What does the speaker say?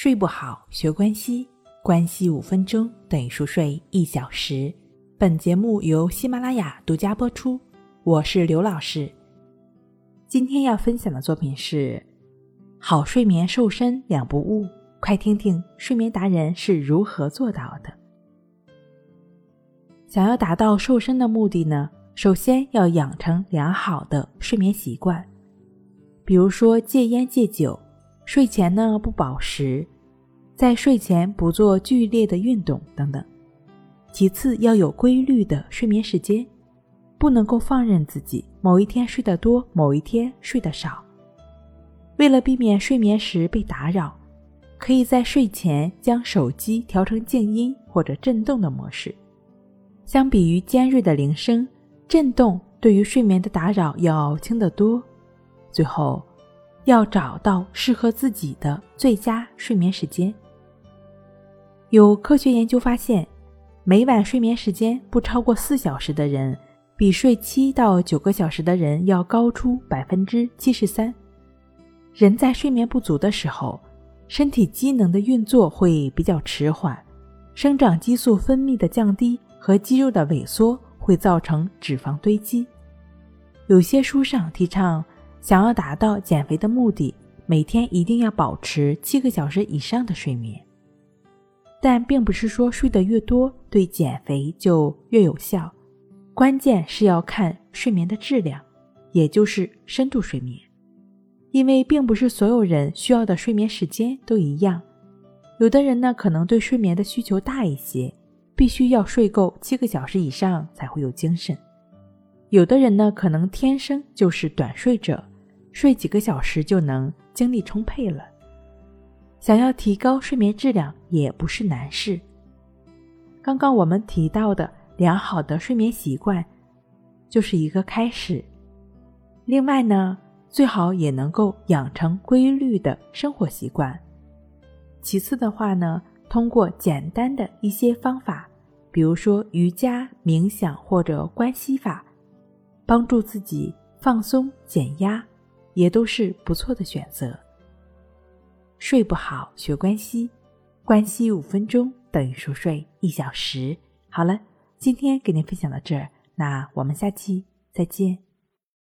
睡不好，学关西，关系五分钟等于熟睡一小时。本节目由喜马拉雅独家播出，我是刘老师。今天要分享的作品是《好睡眠瘦身两不误》，快听听睡眠达人是如何做到的。想要达到瘦身的目的呢，首先要养成良好的睡眠习惯，比如说戒烟戒酒。睡前呢不饱食，在睡前不做剧烈的运动等等。其次要有规律的睡眠时间，不能够放任自己某一天睡得多，某一天睡得少。为了避免睡眠时被打扰，可以在睡前将手机调成静音或者震动的模式。相比于尖锐的铃声，震动对于睡眠的打扰要轻得多。最后。要找到适合自己的最佳睡眠时间。有科学研究发现，每晚睡眠时间不超过四小时的人，比睡七到九个小时的人要高出百分之七十三。人在睡眠不足的时候，身体机能的运作会比较迟缓，生长激素分泌的降低和肌肉的萎缩会造成脂肪堆积。有些书上提倡。想要达到减肥的目的，每天一定要保持七个小时以上的睡眠。但并不是说睡得越多对减肥就越有效，关键是要看睡眠的质量，也就是深度睡眠。因为并不是所有人需要的睡眠时间都一样，有的人呢可能对睡眠的需求大一些，必须要睡够七个小时以上才会有精神。有的人呢，可能天生就是短睡者，睡几个小时就能精力充沛了。想要提高睡眠质量也不是难事。刚刚我们提到的良好的睡眠习惯，就是一个开始。另外呢，最好也能够养成规律的生活习惯。其次的话呢，通过简单的一些方法，比如说瑜伽、冥想或者关系法。帮助自己放松减压，也都是不错的选择。睡不好学关西，关西五分钟等于熟睡一小时。好了，今天给您分享到这儿，那我们下期再见。